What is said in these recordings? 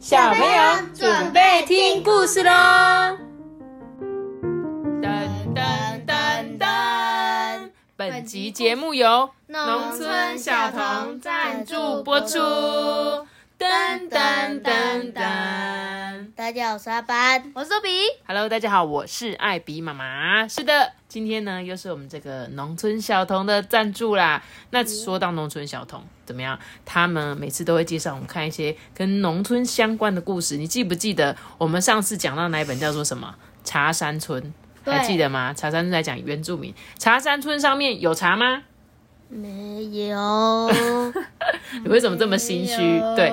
小朋友准备听故事喽！噔噔噔噔，本集节目由农村小童赞助播出。噔噔噔噔，大家好，我是阿班，我是周比。Hello，大家好，我是艾比妈妈。是的，今天呢又是我们这个农村小童的赞助啦。那说到农村小童怎么样？他们每次都会介绍我们看一些跟农村相关的故事。你记不记得我们上次讲到哪一本叫做什么《茶山村》？对还记得吗？茶山村在讲原住民。茶山村上面有茶吗？没有，你为什么这么心虚？对，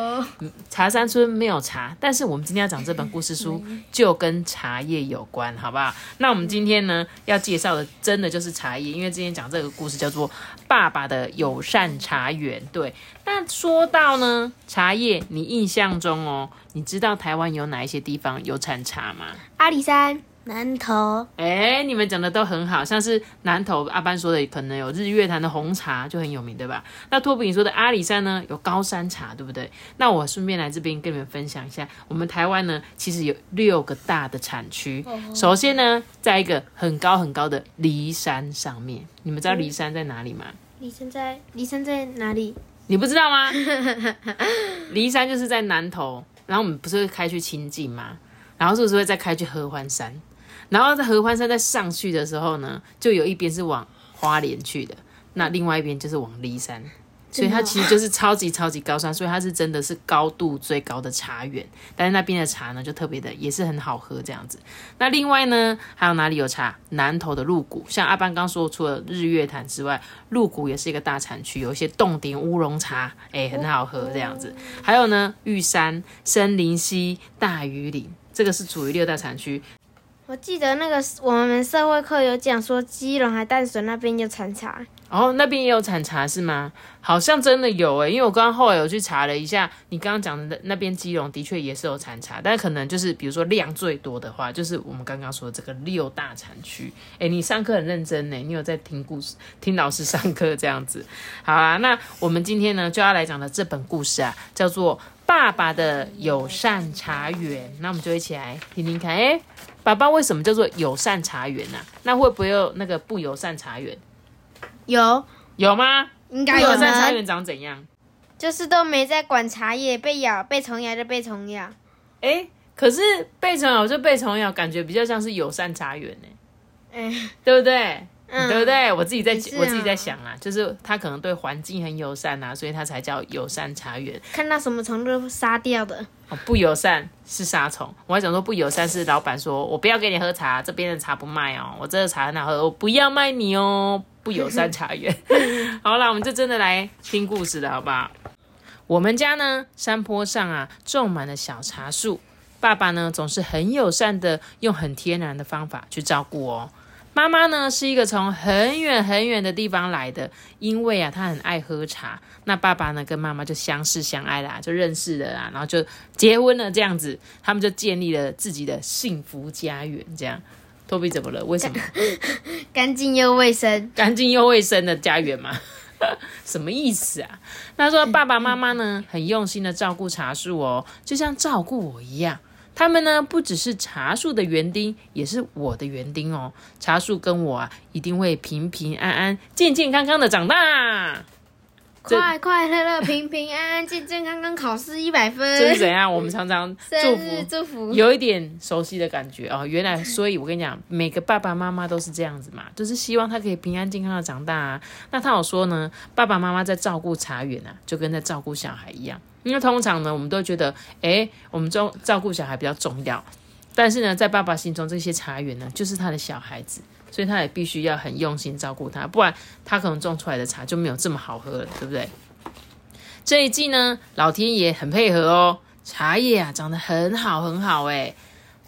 茶山村没有茶，但是我们今天要讲这本故事书就跟茶叶有关，好不好？那我们今天呢要介绍的真的就是茶叶，因为今天讲这个故事叫做《爸爸的友善茶园》。对，那说到呢茶叶，你印象中哦，你知道台湾有哪一些地方有产茶吗？阿里山，南投哎，你们讲的都很好，像是南投阿班说的，可能有日月潭的红茶就很有名，对吧？那托比你说的阿里山呢，有高山茶，对不对？那我顺便来这边跟你们分享一下，我们台湾呢，其实有六个大的产区。首先呢，在一个很高很高的梨山上面，你们知道梨山在哪里吗？离山在离山在哪里？你不知道吗？骊山就是在南投，然后我们不是会开去清境吗？然后是不是会再开去合欢山？然后在合欢山再上去的时候呢，就有一边是往花莲去的，那另外一边就是往梨山。所以它其实就是超级超级高山，所以它是真的是高度最高的茶园。但是那边的茶呢，就特别的也是很好喝这样子。那另外呢，还有哪里有茶？南投的鹿谷，像阿班刚说，除了日月潭之外，鹿谷也是一个大产区，有一些洞顶乌龙茶，哎、很好喝这样子。还有呢，玉山、森林溪、大屿岭，这个是属于六大产区。我记得那个我们社会课有讲说，基隆还淡水那边有产茶。哦，那边也有产茶是吗？好像真的有诶，因为我刚刚后来有去查了一下，你刚刚讲的那边基隆的确也是有产茶，但可能就是比如说量最多的话，就是我们刚刚说的这个六大产区。诶，你上课很认真呢，你有在听故事，听老师上课这样子。好啊，那我们今天呢就要来讲的这本故事啊，叫做《爸爸的友善茶园》。那我们就一起来听听看，诶，爸爸为什么叫做友善茶园呢、啊？那会不会有那个不友善茶园？有，有吗？应该友善茶呢，园长怎样？就是都没在管茶叶，被咬被虫咬就被虫咬。哎、可是被虫咬就被虫咬，感觉比较像是友善茶园呢，嗯对不对？嗯对不对？我自己在也是啊我自己在想啊，就是他可能对环境很友善啊，所以他才叫友善茶园。看到什么虫都杀掉的。不友善是杀虫，我还想说不友善是老板说我不要给你喝茶，这边的茶不卖哦，我这个茶很好喝，我不要卖你哦，不友善茶园。好啦，我们就真的来听故事了，好不好？我们家呢，山坡上啊种满了小茶树，爸爸呢总是很友善的用很天然的方法去照顾哦。妈妈呢是一个从很远很远的地方来的，因为啊她很爱喝茶，那爸爸呢跟妈妈就相识相爱啦，就认识了啦，然后就结婚了，这样子，他们就建立了自己的幸福家园。这样，托比怎么了？为什么？干净又卫生，干净又卫生的家园吗？什么意思啊？他说爸爸妈妈呢很用心的照顾茶树哦，就像照顾我一样。他们呢不只是茶树的园丁，也是我的园丁哦。茶树跟我啊一定会平平安安、健健康康的长大。这快快乐乐、平平安安、健健康康，考试一百分。这是怎样？我们常常祝福。祝福。有一点熟悉的感觉哦，原来，所以我跟你讲，每个爸爸妈妈都是这样子嘛，就是希望他可以平安健康的长大啊。那他有说呢，爸爸妈妈在照顾茶园啊，就跟在照顾小孩一样，因为通常呢，我们都觉得，诶，我们照照顾小孩比较重要，但是呢，在爸爸心中，这些茶园呢，就是他的小孩子，所以他也必须要很用心照顾他，不然他可能种出来的茶就没有这么好喝了，对不对？这一季呢，老天爷很配合哦，茶叶啊长得很好很好诶。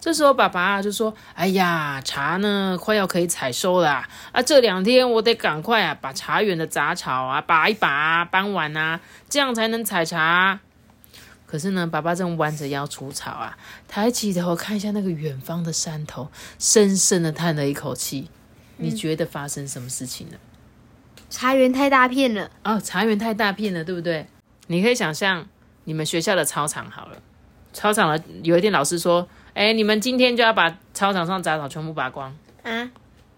这时候爸爸就说：“哎呀，茶呢快要可以采收啦、啊，这两天我得赶快啊把茶园的杂草啊拔一拔啊，搬完啊，这样才能采茶。”可是呢，爸爸正弯着腰除草啊，抬起头看一下那个远方的山头，深深的叹了一口气。你觉得发生什么事情了？茶园太大片了，哦，茶园太大片了，对不对？你可以想象你们学校的操场好了，操场的有一天老师说，哎，你们今天就要把操场上杂草全部拔光。啊，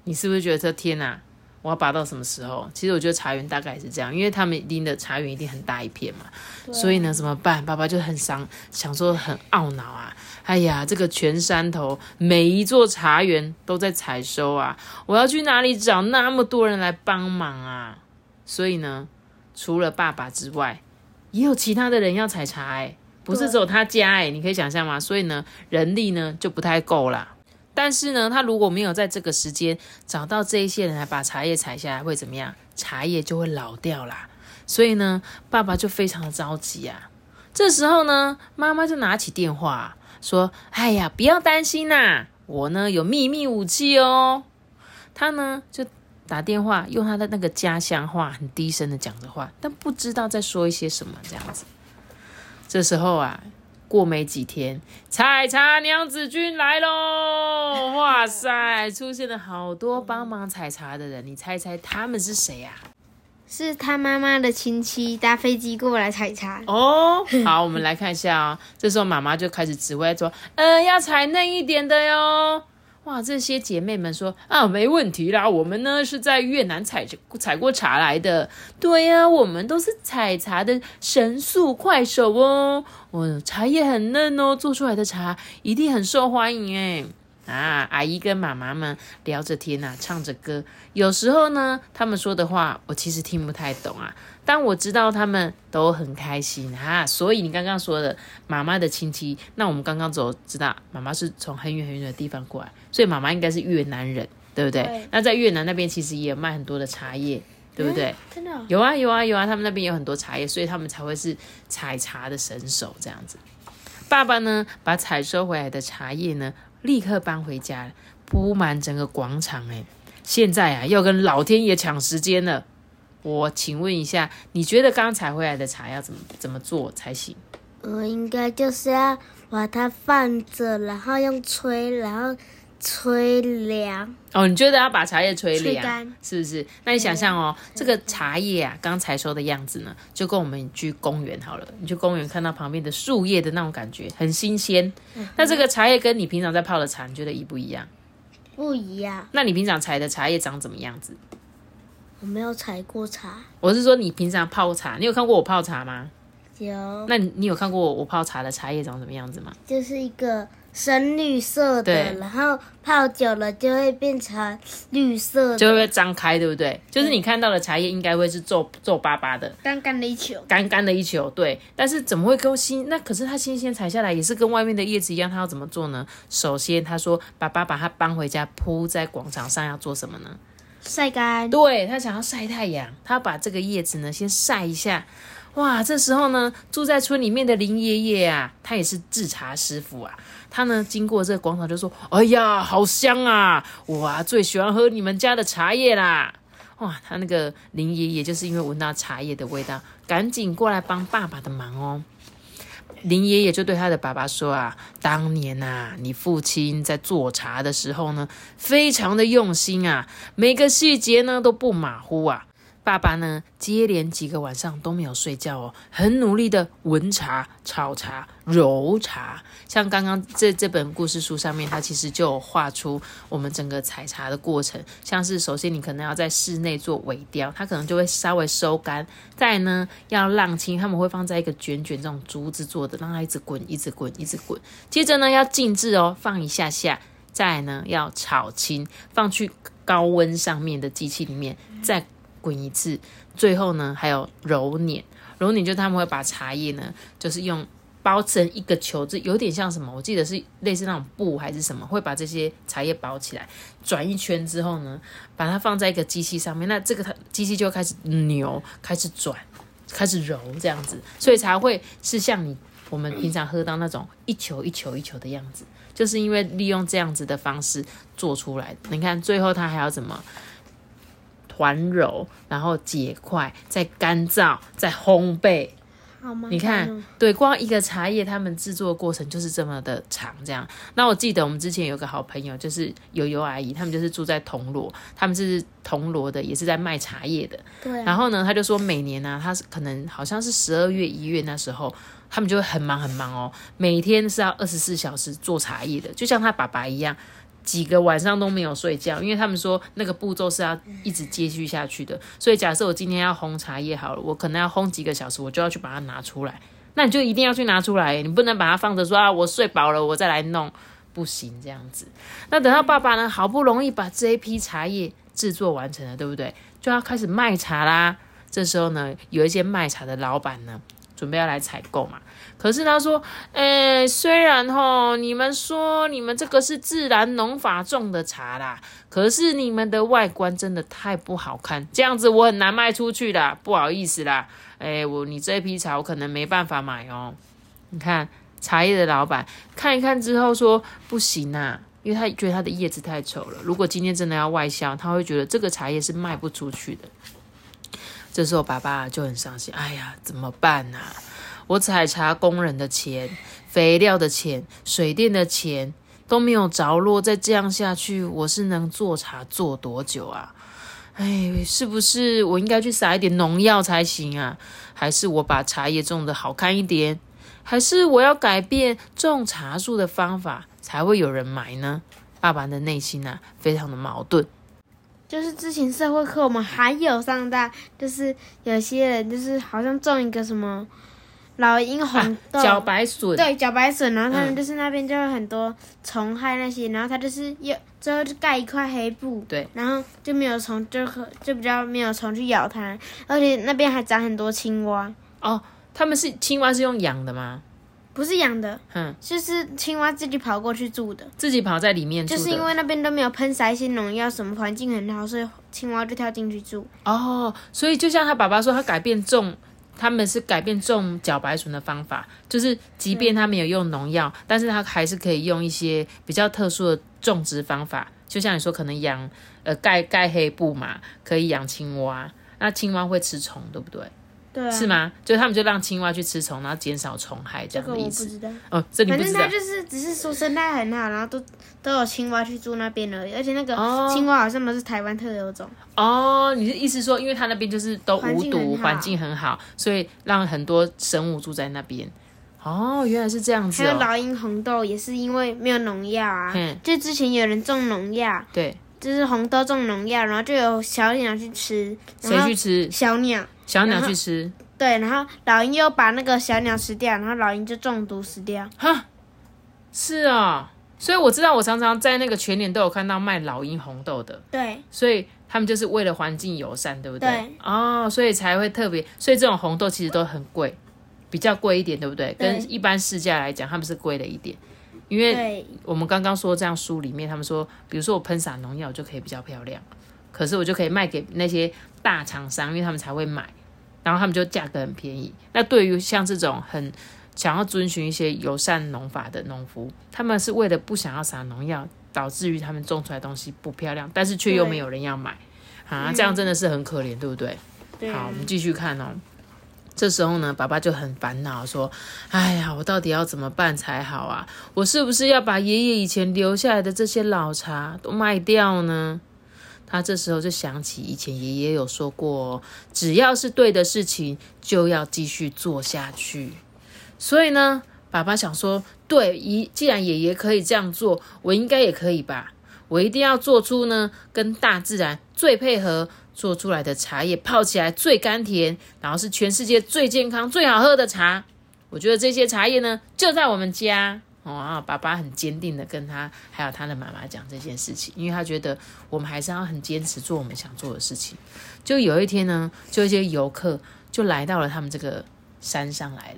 你是不是觉得这天哪、我要拔到什么时候？其实我觉得茶园大概也是这样，因为他们拎的茶园一定很大一片嘛，所以呢，怎么办？爸爸就很伤，想说很懊恼啊。哎呀，这个全山头每一座茶园都在采收啊，我要去哪里找那么多人来帮忙啊？所以呢，除了爸爸之外，也有其他的人要采茶哎、不是只有他家哎、你可以想象吗？所以呢，人力呢就不太够啦。但是呢，他如果没有在这个时间找到这一些人来把茶叶采下来，会怎么样？茶叶就会老掉啦。所以呢，爸爸就非常的着急啊。这时候呢，妈妈就拿起电话说：“哎呀，不要担心呐、我呢有秘密武器哦。”他呢就打电话，用他的那个家乡话，很低声的讲着话，但不知道在说一些什么这样子。这时候啊，过没几天，采茶娘子军来喽！哇塞，出现了好多帮忙采茶的人，你猜猜他们是谁呀、是他妈妈的亲戚搭飞机过来采茶。哦，好，我们来看一下哦。这时候妈妈就开始指挥说：“呃，要采嫩一点的哟。”哇，这些姐妹们说：“啊，没问题啦，我们呢是在越南采采过茶来的。对呀、我们都是采茶的神速快手哦。哦，茶叶很嫩哦，做出来的茶一定很受欢迎哎。”啊，阿姨跟妈妈们聊着天呐、唱着歌。有时候呢，他们说的话我其实听不太懂啊，但我知道他们都很开心啊。所以你刚刚说的妈妈的亲戚，那我们刚刚走知道妈妈是从很远很远的地方过来，所以妈妈应该是越南人，对不对？对那在越南那边其实也有卖很多的茶叶，对不对？真的哦、有啊有啊有啊，他们那边有很多茶叶，所以他们才会是采茶的神手这样子。爸爸呢，把采收回来的茶叶呢，立刻搬回家，铺满整个广场。哎，现在啊，要跟老天爷抢时间了。我请问一下，你觉得刚采回来的茶要怎么怎么做才行？我应该就是要把它放着，然后用吹，然后吹凉。哦，你觉得要把茶叶吹凉，吹干是不是？那你想象哦，这个茶叶啊，刚采收的样子呢，就跟我们去公园好了，你去公园看到旁边的树叶的那种感觉，很新鲜。那这个茶叶跟你平常在泡的茶，你觉得一不一样？不一样，那你平常采的茶叶长怎么样子？我没有采过茶，我是说你平常泡茶，你有看过我泡茶吗？有那你你有看过我泡茶的茶叶长什么样子吗？就是一个深绿色的，然后泡久了就会变成绿色的。就会张开，对不对？就是你看到的茶叶应该会是皱皱巴巴的，干干的一球。干干的一球，对。但是怎么会跟新？那可是它新鲜采下来也是跟外面的叶子一样，它要怎么做呢？首先他说，爸爸把它搬回家铺在广场上，要做什么呢？晒干，对他想要晒太阳，他把这个叶子呢先晒一下。哇，这时候呢，住在村里面的林爷爷啊，他也是制茶师傅啊。他呢经过这个广场就说：“哎呀，好香啊！我啊最喜欢喝你们家的茶叶啦。”哇，他那个林爷爷就是因为闻到茶叶的味道，赶紧过来帮爸爸的忙哦。林爷爷就对他的爸爸说啊：“当年呐、你父亲在做茶的时候呢，非常的用心啊，每个细节呢都不马虎啊。爸爸呢，接连几个晚上都没有睡觉哦，很努力的闻茶、炒茶、揉茶。像刚刚这这本故事书上面，它其实就有画出我们整个采茶的过程。像是首先你可能要在室内做尾雕，它可能就会稍微收干；再呢要浪青，他们会放在一个卷卷这种竹子做的，让它一直滚、一直滚、一直滚。接着呢要静置哦，放一下下。再呢要炒青，放去高温上面的机器里面再滚一次。最后呢还有揉捻，揉捻就他们会把茶叶呢就是用。包成一个球，这有点像什么？我记得是类似那种布还是什么，会把这些茶叶包起来，转一圈之后呢，把它放在一个机器上面，那这个它机器就开始扭，开始转，开始揉这样子，所以才会是像你我们平常喝到那种一球一球一球的样子，就是因为利用这样子的方式做出来的。你看最后它还要怎么团揉，然后结块，再干燥，再烘焙。好吗？你看，对，光一个茶叶，他们制作的过程就是这么的长，这样。那我记得我们之前有个好朋友，就是悠悠阿姨，他们就是住在铜锣，他们是铜锣的，也是在卖茶叶的。对啊，然后呢，他就说每年呢、他是可能好像是十二月、一月那时候，他们就会很忙很忙哦，每天是要二十四小时做茶叶的，就像他爸爸一样。几个晚上都没有睡觉，因为他们说那个步骤是要一直接续下去的。所以假设我今天要烘茶叶好了，我可能要烘几个小时，我就要去把它拿出来。那你就一定要去拿出来，你不能把它放着说啊，我睡饱了我再来弄，不行这样子。那等到爸爸呢，好不容易把这一批茶叶制作完成了，对不对？就要开始卖茶啦。这时候呢，有一些卖茶的老板呢，准备要来采购嘛。可是他说，诶、虽然吼你们说你们这个是自然农法种的茶啦，可是你们的外观真的太不好看，这样子我很难卖出去啦，不好意思啦。诶、我你这批茶我可能没办法买哦。你看茶叶的老板看一看之后说不行啊，因为他觉得他的叶子太丑了。如果今天真的要外销，他会觉得这个茶叶是卖不出去的。这时候爸爸就很伤心，哎呀，怎么办啊？我采茶工人的钱、肥料的钱、水电的钱都没有着落，再这样下去，我是能做茶做多久啊？哎，是不是我应该去撒一点农药才行啊？还是我把茶叶种的好看一点？还是我要改变种茶树的方法，才会有人买呢？爸爸的内心啊，非常的矛盾。就是之前社会课我们还有上到，就是有些人就是好像种一个什么老鹰红豆，啊茭白笋，对茭白笋，然后他们嗯。就是那边就有很多虫害那些，然后他就是又最后就盖一块黑布，对，然后就没有虫，就可就比较没有虫去咬它，而且那边还长很多青蛙，哦，他们是青蛙是用养的吗？不是养的，嗯，就是青蛙自己跑过去住的，自己跑在里面住的。就是因为那边都没有喷洒一些农药，什么环境很好，所以青蛙就跳进去住。哦，所以就像他爸爸说，他改变种，他们是改变种茭白笋的方法，就是即便他没有用农药，但是他还是可以用一些比较特殊的种植方法，就像你说，可能养呃盖盖黑布嘛，可以养青蛙，那青蛙会吃虫，对不对？对啊，是？吗？就他们就让青蛙去吃虫，然后减少虫害这这个样的意思。我不知道。哦，这你不知道反正它就是只是说生态很好，然后都都有青蛙去住那边而已，而且那个哦青蛙好像都是台湾特有种。哦，你的意思说，因为他那边就是都环无毒，环境很好，所以让很多生物住在那边。哦，原来是这样子哦。还有老鹰红豆也是因为没有农药啊嗯，就之前有人种农药，对，就是红豆种农药，然后就有小鸟去吃，谁去吃？小鸟小鸟去吃。对，然后老鹰又把那个小鸟吃掉，然后老鹰就中毒死掉。哈，是哦。所以我知道，我常常在那个全年都有看到卖老鹰红豆的，对所以他们就是为了环境友善，对不对？对哦，所以才会特别，所以这种红豆其实都很贵，比较贵一点，对不对？对跟一般市价来讲，他们是贵了一点，因为我们刚刚说这样书里面，他们说，比如说我喷洒农药就可以比较漂亮，可是我就可以卖给那些大厂商，因为他们才会买，然后他们就价格很便宜。那对于像这种很想要遵循一些友善农法的农夫，他们是为了不想要撒农药，导致于他们种出来的东西不漂亮，但是却又没有人要买啊，这样真的是很可怜，对不？对好，我们继续看哦。这时候呢，爸爸就很烦恼，说：“哎呀，我到底要怎么办才好啊？我是不是要把爷爷以前留下来的这些老茶都卖掉呢？”他这时候就想起以前爷爷有说过，只要是对的事情，就要继续做下去。所以呢，爸爸想说，对，一既然爷爷可以这样做，我应该也可以吧？我一定要做出呢，跟大自然最配合，做出来的茶叶泡起来最甘甜，然后是全世界最健康、最好喝的茶。我觉得这些茶叶呢，就在我们家。哦，爸爸很坚定的跟他还有他的妈妈讲这件事情，因为他觉得我们还是要很坚持做我们想做的事情。就有一天呢，就一些游客就来到了他们这个山上来了。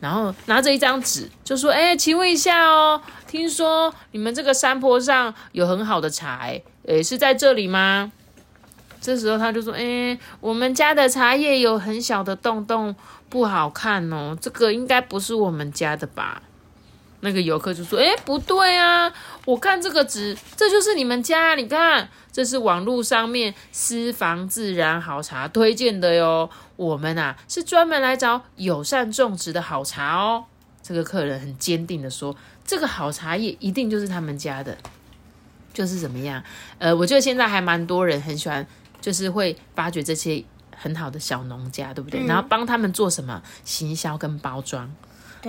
然后拿着一张纸，就说：“哎，请问一下哦，听说你们这个山坡上有很好的茶，诶，是在这里吗？”这时候他就说：“哎，我们家的茶叶有很小的洞洞，不好看哦，这个应该不是我们家的吧？”那个游客就说：“哎，不对啊，我看这个纸，这就是你们家，你看，这是网络上面私房自然好茶推荐的哟。我们啊是专门来找友善种植的好茶哦。”这个客人很坚定的说：“这个好茶叶一定就是他们家的，就是怎么样？呃，我觉得现在还蛮多人很喜欢，就是会发掘这些很好的小农家，对不对？然后帮他们做什么行销跟包装。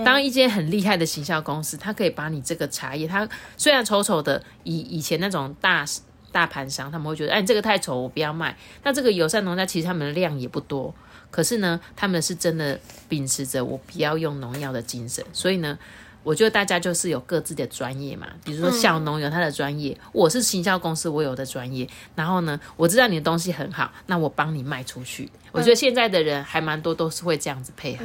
当一间很厉害的行销公司，它可以把你这个茶叶，它虽然丑丑的，以以前那种大大盘商，他们会觉得，哎，你这个太丑，我不要卖。那这个友善农家其实他们的量也不多，可是呢，他们是真的秉持着我不要用农药的精神，所以呢。我觉得大家就是有各自的专业嘛，比如说小农有他的专业，我是行销公司，我有的专业。然后呢，我知道你的东西很好，那我帮你卖出去。我觉得现在的人还蛮多都是会这样子配合。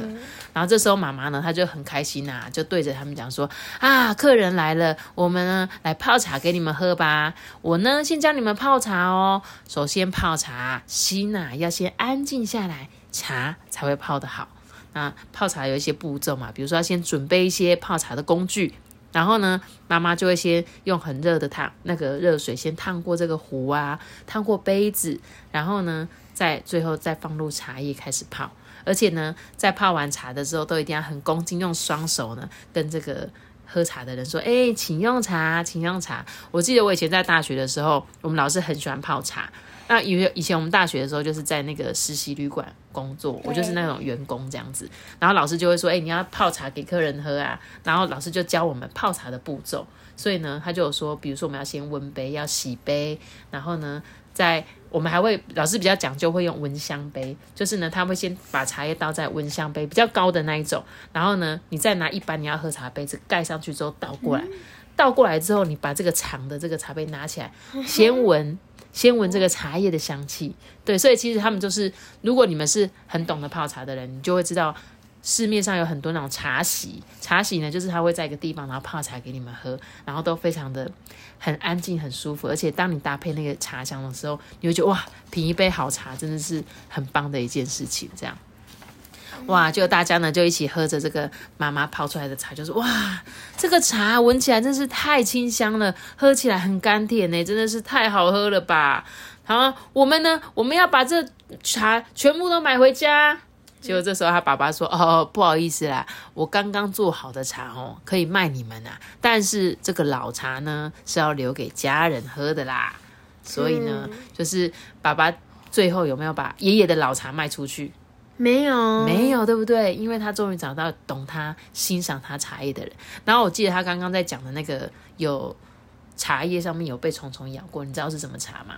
然后这时候妈妈呢，她就很开心呐，就对着他们讲说：啊，客人来了，我们呢来泡茶给你们喝吧。我呢先教你们泡茶哦。首先泡茶，心呐要先安静下来，茶才会泡得好。那泡茶有一些步骤嘛，比如说要先准备一些泡茶的工具，然后呢，妈妈就会先用很热的烫那个热水先烫过这个壶啊，烫过杯子，然后呢，再最后再放入茶叶开始泡。而且呢，在泡完茶的时候，都一定要很恭敬，用双手呢跟这个喝茶的人说：“哎，请用茶，请用茶。”我记得我以前在大学的时候，我们老师很喜欢泡茶。那因为以前我们大学的时候就是在那个实习旅馆工作，我就是那种员工这样子。然后老师就会说：“哎，你要泡茶给客人喝啊。”然后老师就教我们泡茶的步骤。所以呢，他就有说，比如说我们要先温杯，要洗杯，然后呢，在我们还会老师比较讲究，会用温香杯，就是呢，他会先把茶叶倒在温香杯比较高的那一种，然后呢，你再拿一般你要喝茶杯子盖上去之后倒过来，倒过来之后，你把这个长的这个茶杯拿起来，先闻。先闻这个茶叶的香气，对，所以其实他们就是，如果你们是很懂得泡茶的人，你就会知道市面上有很多那种茶席，茶席呢就是他会在一个地方，然后泡茶给你们喝，然后都非常的很安静、很舒服，而且当你搭配那个茶香的时候，你会觉得哇，品一杯好茶真的是很棒的一件事情，这样。哇！就大家呢，就一起喝着这个妈妈泡出来的茶，就是哇，这个茶闻起来真是太清香了，喝起来很甘甜呢，真的是太好喝了吧！好，我们呢，我们要把这茶全部都买回家。结果这时候他爸爸说：“哦，不好意思啦，我刚刚做好的茶哦，可以卖你们啊，但是这个老茶呢是要留给家人喝的啦。所以呢，就是爸爸最后有没有把爷爷的老茶卖出去？”没有，没有，对不对？因为他终于找到懂他、欣赏他茶叶的人。然后我记得他刚刚在讲的那个，有茶叶上面有被虫虫咬过，你知道是什么茶吗？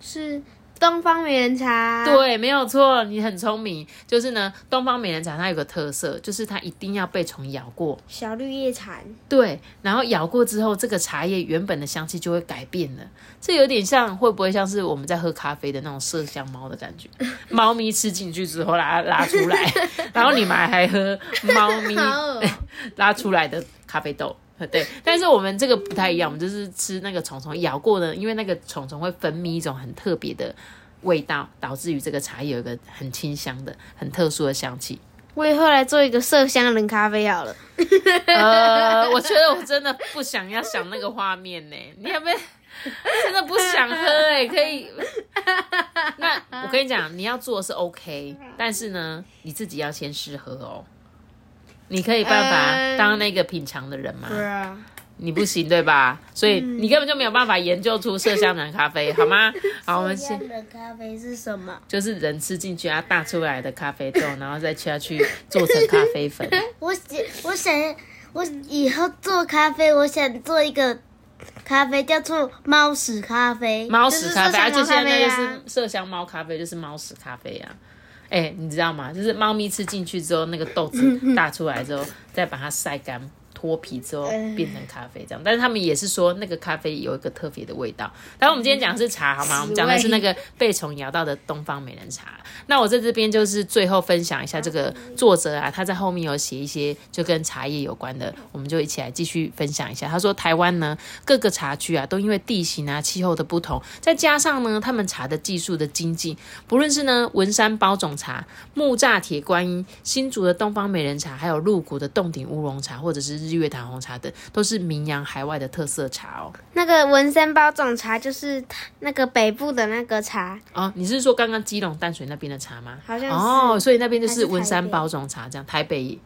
是。东方美人茶，对，没有错，你很聪明。就是呢，东方美人茶它有个特色，就是它一定要被虫咬过。小绿叶蝉，对，然后咬过之后，这个茶叶原本的香气就会改变了。这有点像，会不会像是我们在喝咖啡的那种麝香猫的感觉？猫咪吃进去之后拉拉出来，然后你们还喝猫咪 拉出来的咖啡豆。对，但是我们这个不太一样，我们就是吃那个虫虫咬过的，因为那个虫虫会分泌一种很特别的味道，导致于这个茶有一个很清香的、很特殊的香气。我以后来做一个麝香人咖啡好了。呃，我觉得我真的不想要想那个画面呢，你有没有？真的不想喝哎，可以。那我跟你讲，你要做是 OK，但是呢，你自己要先试喝哦。你可以办法当那个品尝的人吗？对啊，你不行对吧？所以你根本就没有办法研究出麝香冷咖啡，好吗？好，我们先。的咖啡是什么？就是人吃进去它，大出来的咖啡豆，然后再下去做成咖啡粉。我想，我想，我以后做咖啡，我想做一个咖啡叫做猫屎咖啡。猫屎咖啡，而且现在就是麝香猫咖啡，就是猫屎咖啡啊。哎，你知道吗？就是猫咪吃进去之后，那个豆子打出来之后，再把它晒干。脱皮之后变成咖啡这样，但是他们也是说那个咖啡有一个特别的味道。但是我们今天讲的是茶，好吗？我们讲的是那个被虫咬到的东方美人茶。那我在这边就是最后分享一下这个作者啊，他在后面有写一些就跟茶叶有关的，我们就一起来继续分享一下。他说台湾呢各个茶区啊都因为地形啊气候的不同，再加上呢他们茶的技术的精进，不论是呢文山包种茶、木栅铁观音、新竹的东方美人茶，还有鹿谷的洞顶乌龙茶，或者是日月潭红茶等，都是名扬海外的特色茶哦。那个文山包种茶就是那个北部的那个茶，哦，你是说刚刚基隆淡水那边的茶吗？好像是哦，所以那边就是文山包种茶，这样台北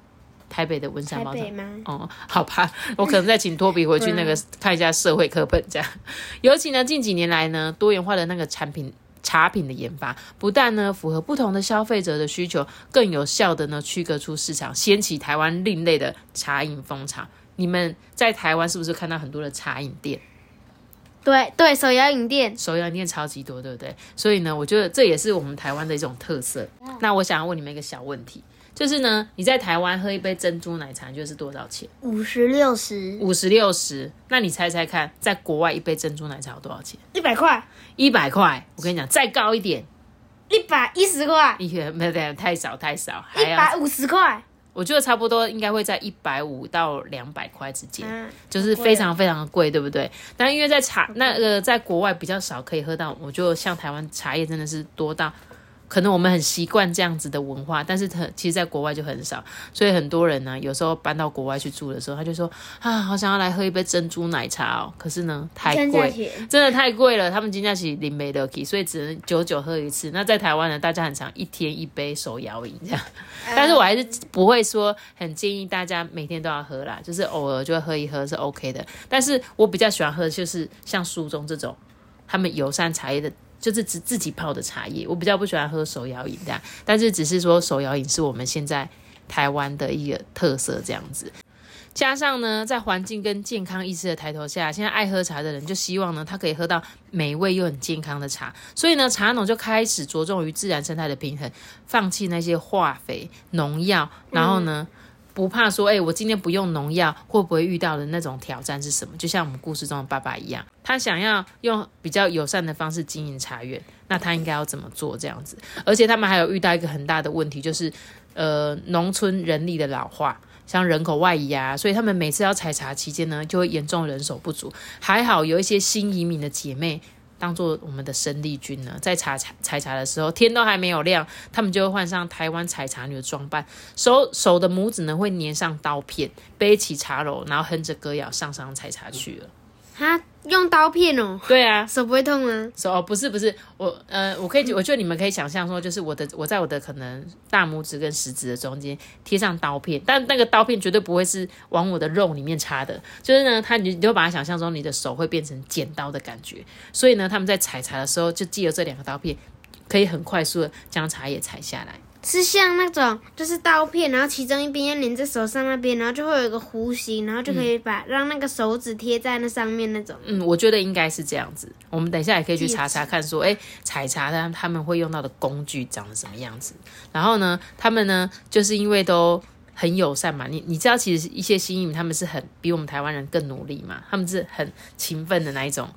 台北的文山包种吗？哦，好吧，我可能再请托比回去那个看一下社会课本这样。尤其呢，近几年来呢，多元化的那个产品。茶品的研发不但呢符合不同的消费者的需求，更有效的呢区隔出市场，掀起台湾另类的茶饮风潮。你们在台湾是不是看到很多的茶饮店？对对，手摇饮店。手摇饮店超级多，对不对？所以呢，我觉得这也是我们台湾的一种特色。那我想要问你们一个小问题，就是呢，你在台湾喝一杯珍珠奶茶，就是多少钱？五十六十，五十六十。那你猜猜看，在国外一杯珍珠奶茶有多少钱？一百块，一百块。我跟你讲，再高一点，一百一十块，一元没有没有太少太少，一百五十块。我觉得差不多应该会在一百五到两百块之间。嗯，就是非常非常的贵，对不对？但因为在茶那个在国外比较少可以喝到，我就像台湾茶叶真的是多到，可能我们很习惯这样子的文化，但是很其实在国外就很少，所以很多人呢有时候搬到国外去住的时候，他就说啊，好想要来喝一杯珍珠奶茶哦，可是呢太贵。真的太贵了，他们今天起零没得 k 所以只能久久喝一次。那在台湾呢，大家很常一天一杯手摇饮这样，但是我还是不会说很建议大家每天都要喝啦，就是偶尔就喝一喝是 OK 的。但是我比较喜欢喝的就是像书中这种他们友善茶叶的。就是自自己泡的茶叶，我比较不喜欢喝手摇饮的，但是只是说手摇饮是我们现在台湾的一个特色这样子。加上呢，在环境跟健康意识的抬头下，现在爱喝茶的人就希望呢，他可以喝到美味又很健康的茶，所以呢，茶农就开始着重于自然生态的平衡，放弃那些化肥、农药，然后呢，不怕说，哎、我今天不用农药，会不会遇到的那种挑战是什么？就像我们故事中的爸爸一样，他想要用比较友善的方式经营茶园，那他应该要怎么做？这样子，而且他们还有遇到一个很大的问题，就是呃，农村人力的老化。像人口外移啊，所以他们每次要采茶期间呢，就会严重人手不足。还好有一些新移民的姐妹当做我们的生力军呢，在采茶采茶的时候，天都还没有亮，他们就会换上台湾采茶女的装扮，手手的拇指呢会粘上刀片，背起茶篓，然后哼着歌谣上山采茶去了。他，用刀片哦，对啊，手不会痛吗？手哦，不是不是，我呃，我可以，我觉得你们可以想象说，就是我的我在我的可能大拇指跟食指的中间贴上刀片，但那个刀片绝对不会是往我的肉里面插的，就是呢，它你你就把它想象中你的手会变成剪刀的感觉，所以呢，他们在采茶的时候就借由这两个刀片，可以很快速的将茶叶采下来。是像那种就是刀片，然后其中一边要连在手上那边，然后就会有一个弧形，然后就可以把、让那个手指贴在那上面那种。嗯，我觉得应该是这样子。我们等一下也可以去查查看，说，哎，采茶的他们会用到的工具长得什么样子。然后呢，他们呢，就是因为都很友善嘛，你你知道，其实一些新移民他们是很比我们台湾人更努力嘛，他们是很勤奋的那一种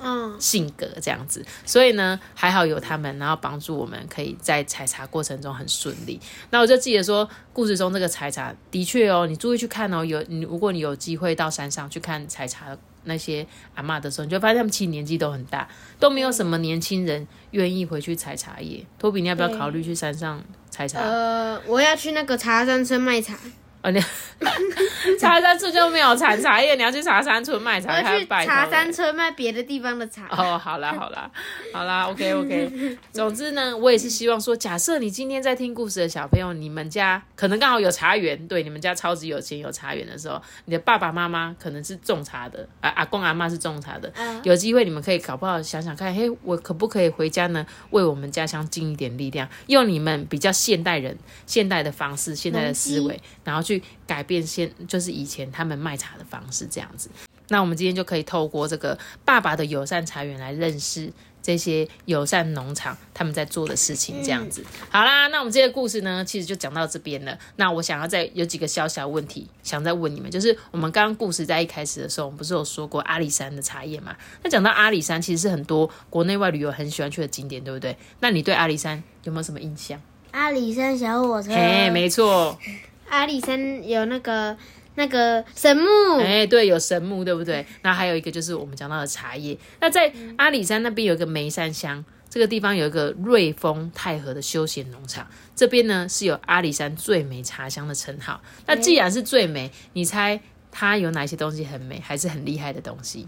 嗯，性格这样子，所以呢，还好有他们，然后帮助我们可以在采茶过程中很顺利。那我就记得说，故事中这个采茶的确哦，你注意去看哦，有你如果你有机会到山上去看采茶那些阿嬷的时候，你就发现他们其实年纪都很大，都没有什么年轻人愿意回去采茶叶。托比，你要不要考虑去山上采茶？呃，我要去那个茶山村卖茶，哦，你茶山村就没有产茶叶，你要去茶山村卖茶，还要茶山村卖别的地方的茶。哦，好啦，好啦，好啦，OK OK。总之呢，我也是希望说，假设你今天在听故事的小朋友，你们家可能刚好有茶园，对，你们家超级有钱有茶园的时候，你的爸爸妈妈可能是种茶的，啊，阿公阿妈是种茶的，嗯有机会你们可以搞不好想想看，嘿，我可不可以回家呢，为我们家乡尽一点力量，用你们比较现代人现代的方式、现代的思维，然后去改变现就是以前他们卖茶的方式，这样子。那我们今天就可以透过这个爸爸的友善茶园来认识这些友善农场他们在做的事情，这样子。好啦，那我们这个故事呢，其实就讲到这边了。那我想要再有几个小小问题，想再问你们，就是我们刚刚故事在一开始的时候，我们不是有说过阿里山的茶叶嘛？那讲到阿里山，其实是很多国内外旅游很喜欢去的景点，对不对？那你对阿里山有没有什么印象？阿里山小火车，嘿，没错，阿里山有那个那个神木，哎，对，有神木，对不对？那还有一个就是我们讲到的茶叶。那在阿里山那边有一个梅山乡，这个地方有一个瑞丰太和的休闲农场，这边呢是有阿里山最美茶乡的称号。那既然是最美，你猜它有哪些东西很美，还是很厉害的东西？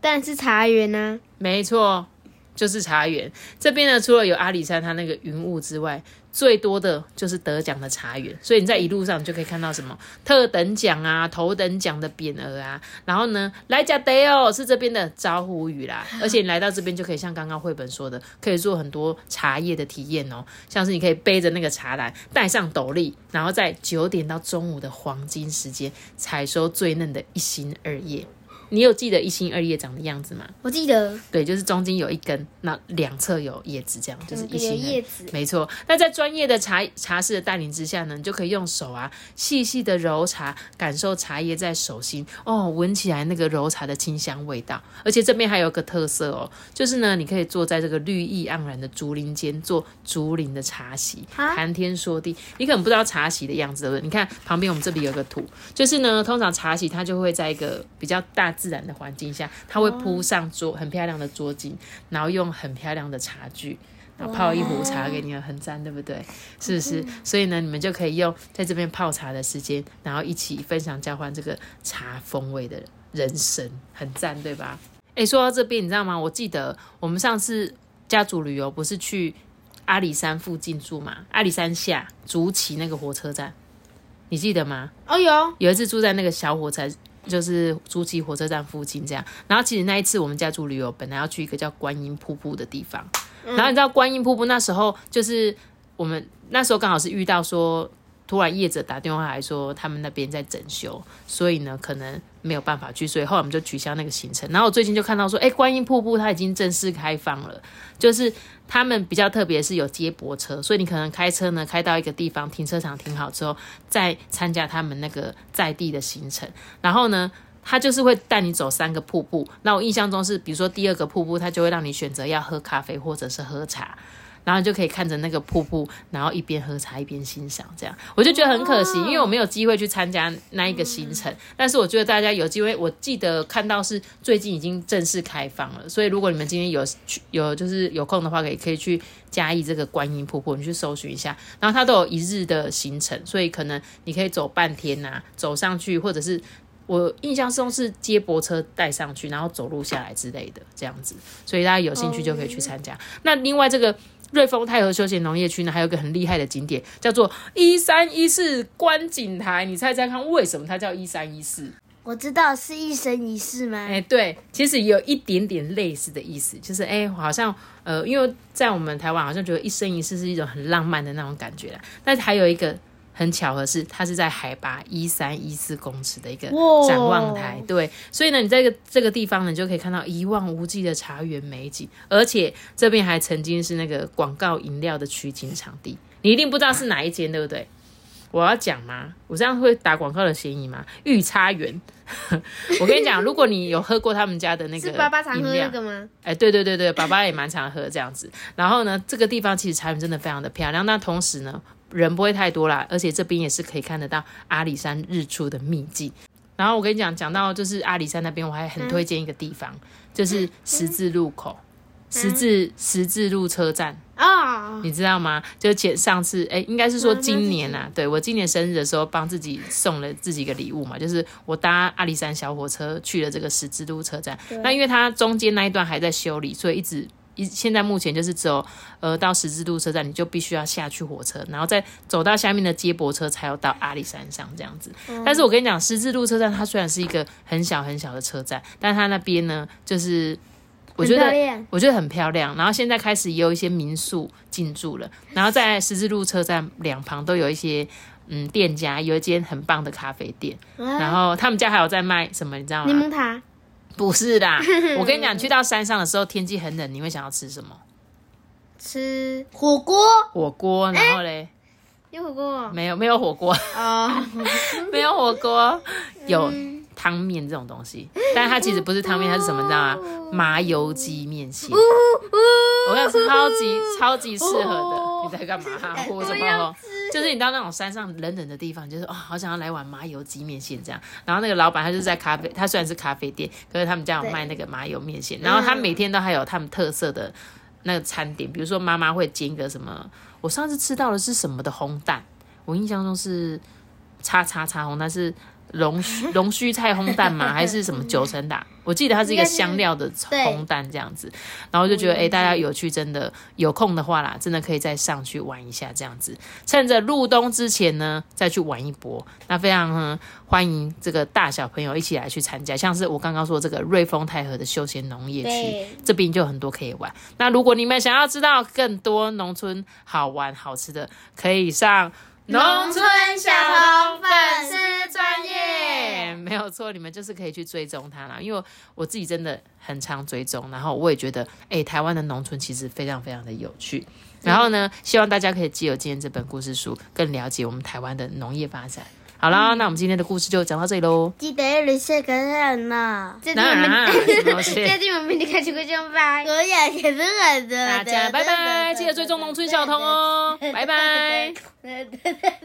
当然是茶园呢、没错，就是茶园这边呢，除了有阿里山它那个云雾之外，最多的就是得奖的茶园。所以你在一路上你就可以看到什么特等奖啊、头等奖的匾额啊，然后呢，来加得哦是这边的招呼语啦。而且你来到这边就可以像刚刚绘本说的，可以做很多茶叶的体验哦，像是你可以背着那个茶篮，戴上斗笠，然后在九点到中午的黄金时间采收最嫩的一心二叶。你有记得一心二叶长的样子吗？我记得对，就是中间有一根，那两侧有叶子，这样就是一心二叶子，没错，那在专业的茶茶师的带领之下呢，你就可以用手啊细细的揉茶，感受茶叶在手心哦，闻起来那个揉茶的清香味道。而且这边还有个特色哦，就是呢，你可以坐在这个绿意盎然的竹林间做竹林的茶席，啊谈天说地。你可能不知道茶席的样子，对不对？你看旁边我们这里有个图，就是呢，通常茶席它就会在一个比较大自然的环境下，它会铺上桌很漂亮的桌巾，然后用很漂亮的茶具。然后泡一壶茶给你，很赞，对不对？是不是？所以呢，你们就可以用在这边泡茶的时间，然后一起分享交换这个茶风味的人生，很赞，对吧？诶，说到这边，你知道吗？我记得我们上次家族旅游不是去阿里山附近住嘛？阿里山下竹崎那个火车站，你记得吗？哦有，有一次住在那个小火车，就是诸暨火车站附近这样。然后其实那一次我们家族旅游本来要去一个叫观音瀑布的地方，然后你知道观音瀑布那时候就是我们那时候刚好是遇到说。突然业者打电话来说，他们那边在整修，所以呢可能没有办法去，所以后来我们就取消那个行程。然后我最近就看到说，哎，观音瀑布它已经正式开放了，就是他们比较特别是有接驳车，所以你可能开车呢开到一个地方，停车场停好之后，再参加他们那个在地的行程。然后呢，他就是会带你走三个瀑布。那我印象中是，比如说第二个瀑布，他就会让你选择要喝咖啡或者是喝茶。然后你就可以看着那个瀑布，然后一边喝茶一边欣赏，这样我就觉得很可惜，因为我没有机会去参加那一个行程。但是我觉得大家有机会，我记得看到是最近已经正式开放了，所以如果你们今天有去有就是有空的话，可以可以去嘉义这个观音瀑布，你去搜寻一下。然后它都有一日的行程，所以可能你可以走半天呐、走上去，或者是我印象中是接驳车带上去，然后走路下来之类的这样子。所以大家有兴趣就可以去参加。那另外这个。瑞丰太和休闲农业区呢，还有一个很厉害的景点，叫做一三一四观景台。你猜猜看，为什么它叫一三一四？我知道是一生一世吗？哎、对，其实有一点点类似的意思，就是哎、好像呃，因为在我们台湾好像觉得一生一世是一种很浪漫的那种感觉啦。但是还有一个很巧合是，它是在海拔一三一四公尺的一个展望台，对，所以呢，你在这个这个地方呢，你就可以看到一望无际的茶园美景，而且这边还曾经是那个广告饮料的取景场地，你一定不知道是哪一间，对不对？我要讲吗？我这样会打广告的嫌疑吗？御茶园，我跟你讲，如果你有喝过他们家的那个是爸爸常喝那个吗？哎，对对对对，爸爸也蛮常喝这样子。然后呢，这个地方其实茶园真的非常的漂亮，那同时呢，人不会太多啦，而且这边也是可以看得到阿里山日出的秘境。然后我跟你讲，讲到就是阿里山那边，我还很推荐一个地方，就是十字路口。十字十字路车站，啊、你知道吗？就前上次，哎，应该是说今年啊，对我今年生日的时候，帮自己送了自己一个礼物嘛，就是我搭阿里山小火车去了这个十字路车站。那因为它中间那一段还在修理，所以一直一现在目前就是只有呃到十字路车站，你就必须要下去火车，然后再走到下面的接驳车，才有到阿里山上这样子。但是我跟你讲，十字路车站它虽然是一个很小很小的车站，但它那边呢，就是我觉得我觉得很漂亮。然后现在开始也有一些民宿进驻了，然后在十字路车站两旁都有一些嗯店家，有一间很棒的咖啡店，然后他们家还有在卖什么，你知道吗？柠檬塔不是啦，我跟你讲，去到山上的时候天气很冷，你会想要吃什么？吃火锅火锅，然后嘞，有火锅没有没有火锅，啊，没有火锅，有汤面这种东西，但它其实不是汤面，它是什么？你知道吗？麻油鸡面线。我看超级超级适合的。你在干嘛？呼什么？就是你到那种山上冷冷的地方，就是哦，好想要来碗麻油鸡面线这样。然后那个老板他就是在咖啡，他虽然是咖啡店，可是他们家有卖那个麻油面线，然后他每天都还有他们特色的。那个餐点，比如说妈妈会煎一个什么，我上次吃到的是什么的烘蛋，我印象中是叉叉叉红蛋是龙须 龙须菜烘蛋嘛？还是什么九层塔？我记得它是一个香料的烘蛋这样子，然后就觉得哎、大家有去，真的有空的话啦，真的可以再上去玩一下这样子，趁着入冬之前呢，再去玩一波。那非常呢欢迎这个大小朋友一起来去参加，像是我刚刚说这个瑞丰泰和的休闲农业区对，这边就有很多可以玩。那如果你们想要知道更多农村好玩好吃的，可以上农村小童粉丝专业，没有错，你们就是可以去追踪他啦。因为我自己真的很常追踪，然后我也觉得，哎、台湾的农村其实非常非常的有趣。然后呢，希望大家可以借由今天这本故事书，更了解我们台湾的农业发展。好啦，那我们今天的故事就讲到这里喽。记得要留下个赞呢。这当然啊，什么东西这地方明天开始会这样拜。我也是很的。大家拜拜，记得追踪农村小童哦，拜拜。